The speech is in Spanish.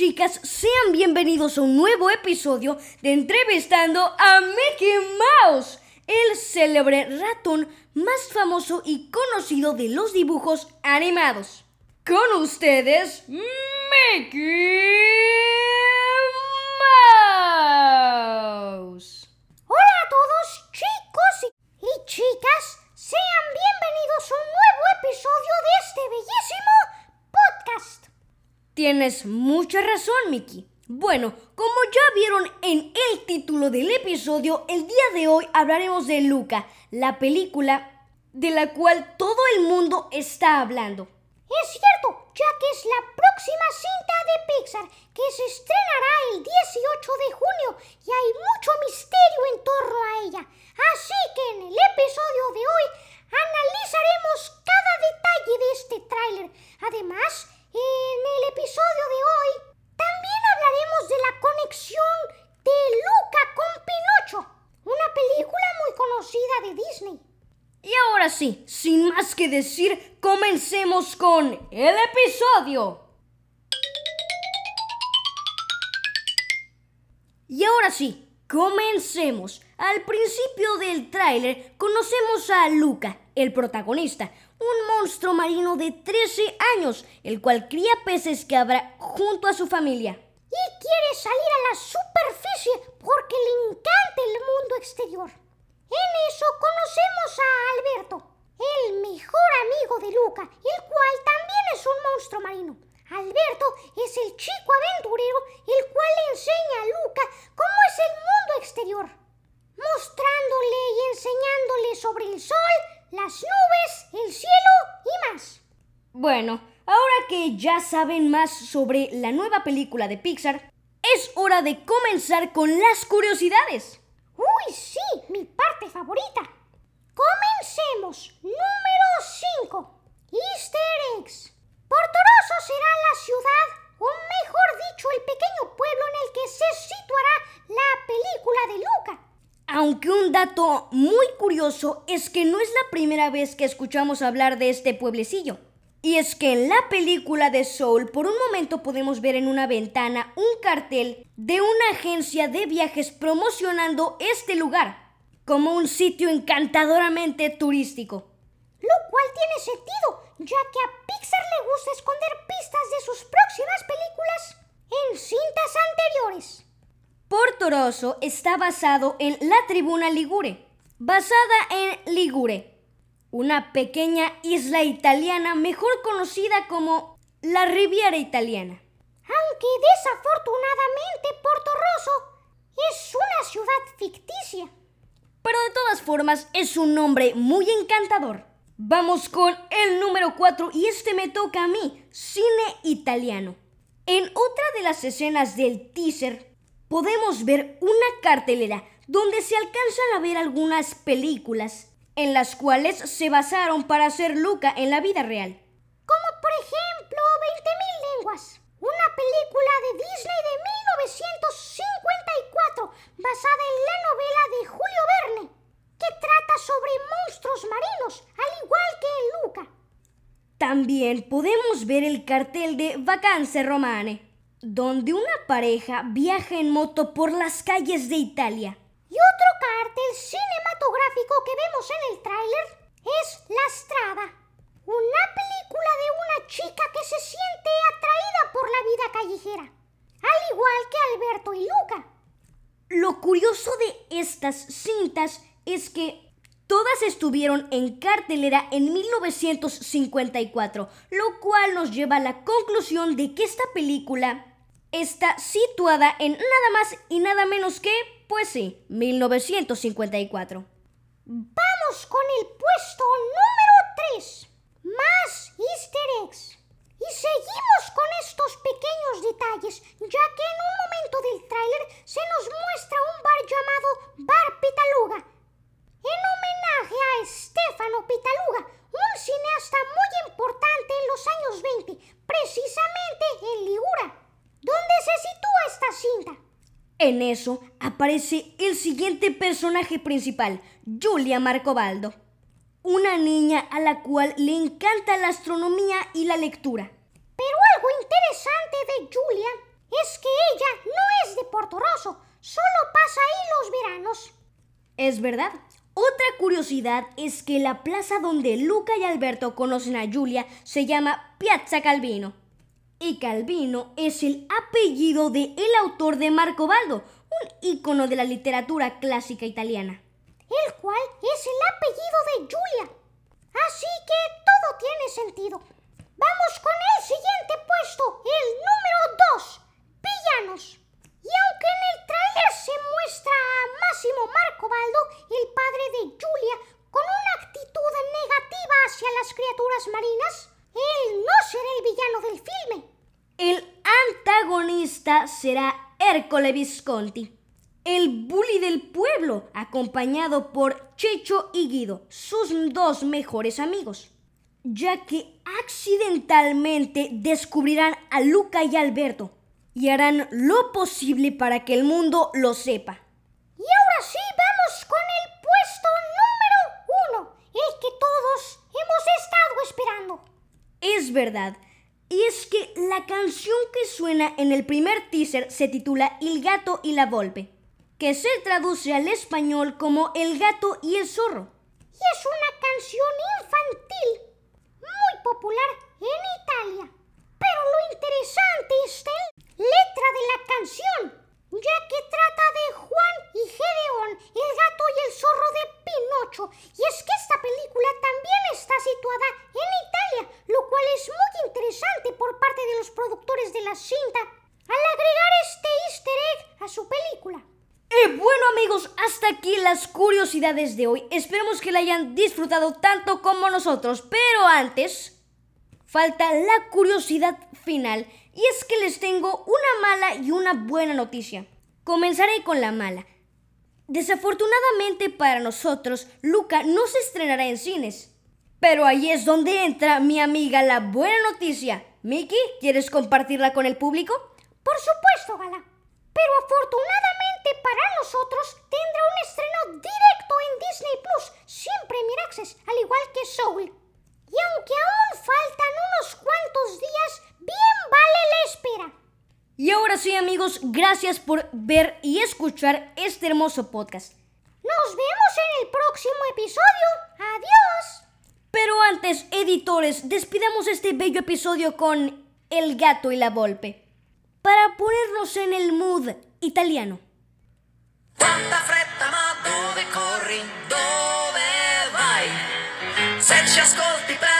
chicas, sean bienvenidos a un nuevo episodio de Entrevistando a Mickey Mouse, el célebre ratón más famoso y conocido de los dibujos animados. Con ustedes, Mickey Mouse. Hola a todos chicos y, y chicas, sean bienvenidos a un nuevo episodio de este bellísimo podcast. Tienes mucha razón, Mickey. Bueno, como ya vieron en el título del episodio, el día de hoy hablaremos de Luca, la película de la cual todo el mundo está hablando. Es cierto, ya que es la próxima cinta de Pixar que se estrenará el 18 de junio y hay mucho misterio en torno a ella. Así que en el episodio de hoy analizaremos cada detalle de este tráiler. Además, en el episodio de hoy también hablaremos de la conexión de Luca con Pinocho, una película muy conocida de Disney. Y ahora sí, sin más que decir, comencemos con el episodio. Y ahora sí, comencemos. Al principio del tráiler conocemos a Luca, el protagonista, un monstruo marino de 13 años, el cual cría peces habrá junto a su familia. Y quiere salir a la superficie porque le encanta el mundo exterior. En eso conocemos a Alberto, el mejor amigo de Luca, el cual también es un monstruo marino. Alberto es el chico aventurero el cual le enseña a Luca cómo es el mundo exterior, mostrándole y enseñándole sobre el sol, las nubes, el cielo y más. Bueno, ahora que ya saben más sobre la nueva película de Pixar, es hora de comenzar con las curiosidades. Uy, sí, mi parte favorita. Comencemos. Número 5. Easter eggs. Portoroso será la ciudad, o mejor dicho, el pequeño pueblo en el que se situará la película de Luca. Aunque un dato muy curioso es que no es la primera vez que escuchamos hablar de este pueblecillo. Y es que en la película de Soul por un momento podemos ver en una ventana un cartel de una agencia de viajes promocionando este lugar como un sitio encantadoramente turístico. Lo cual tiene sentido, ya que a Pixar le gusta esconder pistas de sus próximas películas en cintas anteriores. Portoroso está basado en la tribuna Ligure, basada en Ligure, una pequeña isla italiana mejor conocida como la Riviera Italiana. Aunque desafortunadamente Porto Rosso es una ciudad ficticia. Pero de todas formas es un nombre muy encantador. Vamos con el número 4 y este me toca a mí, cine italiano. En otra de las escenas del teaser podemos ver una cartelera donde se alcanzan a ver algunas películas en las cuales se basaron para hacer Luca en la vida real. Como por ejemplo 20.000 lenguas, una película de Disney de 1954 basada en la novela de Julio Verne, que trata sobre monstruos marinos, al igual que en Luca. También podemos ver el cartel de Vacanze Romane, donde una pareja viaja en moto por las calles de Italia. Y otro cartel cinematográfico que vemos en el tráiler es La Strada, una película de una chica que se siente atraída por la vida callejera, al igual que Alberto y Luca. Lo curioso de estas cintas es que todas estuvieron en cartelera en 1954, lo cual nos lleva a la conclusión de que esta película está situada en nada más y nada menos que pues sí, 1954. Vamos con el puesto número 3. Más easter eggs. Y seguimos con estos pequeños detalles, ya que en un momento del tráiler se nos muestra un bar llamado Bar Pitaluga, en homenaje a Stefano Pitaluga, un cineasta muy importante en los años 20, precisamente en Ligura, donde se sitúa esta cinta. En eso aparece el siguiente personaje principal, Julia Marcobaldo, una niña a la cual le encanta la astronomía y la lectura. Pero algo interesante de Julia es que ella no es de Porto Rosso, solo pasa ahí los veranos. Es verdad. Otra curiosidad es que la plaza donde Luca y Alberto conocen a Julia se llama Piazza Calvino. Y Calvino es el apellido de autor de Marco Baldo, un ícono de la literatura clásica italiana. El cual es el apellido de Julia. Así que todo tiene sentido. Vamos con el siguiente puesto, el número 2, villanos. Y aunque en el tráiler se muestra a Máximo Marcobaldo, el padre de Julia, con una actitud negativa hacia las criaturas marinas, él no será el villano del filme. El antagonista será Ercole Visconti, el bully del pueblo, acompañado por Checho y Guido, sus dos mejores amigos, ya que accidentalmente descubrirán a Luca y Alberto y harán lo posible para que el mundo lo sepa. Y ahora sí, vamos con el puesto número uno, el que todos hemos estado esperando. Es verdad. Y es que la canción que suena en el primer teaser se titula El gato y la volpe, que se traduce al español como El gato y el zorro. Y es una canción infantil, muy popular en Italia. Pero lo interesante es la letra de la canción, ya que trata de Juan y Gedeón, el gato y el zorro de Pinocho es que esta película también está situada en Italia, lo cual es muy interesante por parte de los productores de la cinta al agregar este easter egg a su película. Y bueno amigos, hasta aquí las curiosidades de hoy. Esperemos que la hayan disfrutado tanto como nosotros. Pero antes, falta la curiosidad final y es que les tengo una mala y una buena noticia. Comenzaré con la mala. Desafortunadamente para nosotros, Luca no se estrenará en cines. Pero ahí es donde entra mi amiga la buena noticia. Miki, ¿quieres compartirla con el público? Por supuesto, Gala. Pero afortunadamente para nosotros tendrá un estreno directo en Disney Plus, siempre Miraxes, al igual que Soul. Y aunque aún faltan unos cuantos días, bien vale la espera. Y ahora sí amigos, gracias por ver y escuchar este hermoso podcast. Nos vemos en el próximo episodio. Adiós. Pero antes, editores, despidamos este bello episodio con El gato y la volpe. Para ponernos en el mood italiano. Quanta fretta ma dove corri? Dove vai? Se ci ascolti per